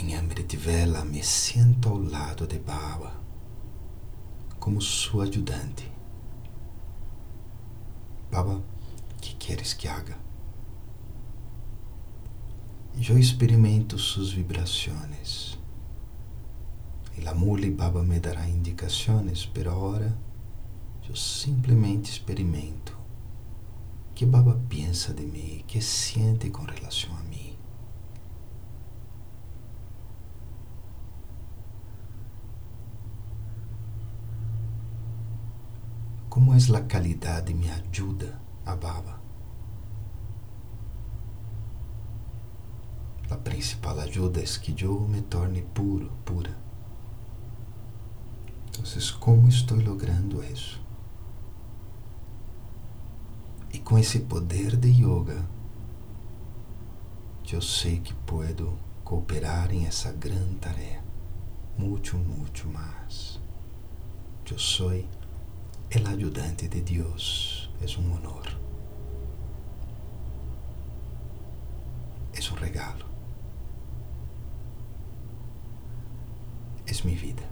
Em Amrit Vela me siento ao lado de Baba como sua ajudante. Baba, que queres que haga? Eu experimento suas vibrações. E a mule Baba me dará indicações, pero agora eu simplesmente experimento que Baba pensa de mim, que sente com relação a mim. Como é a qualidade me ajuda a Baba? A principal ajuda é que eu me torne puro, pura. Então, como estou logrando isso? E com esse poder de yoga, eu sei que puedo cooperar em essa grande tarefa, muito, muito mais. Eu sou el ayudante de Dios. Es un honor. Es un regalo. Es mi vida.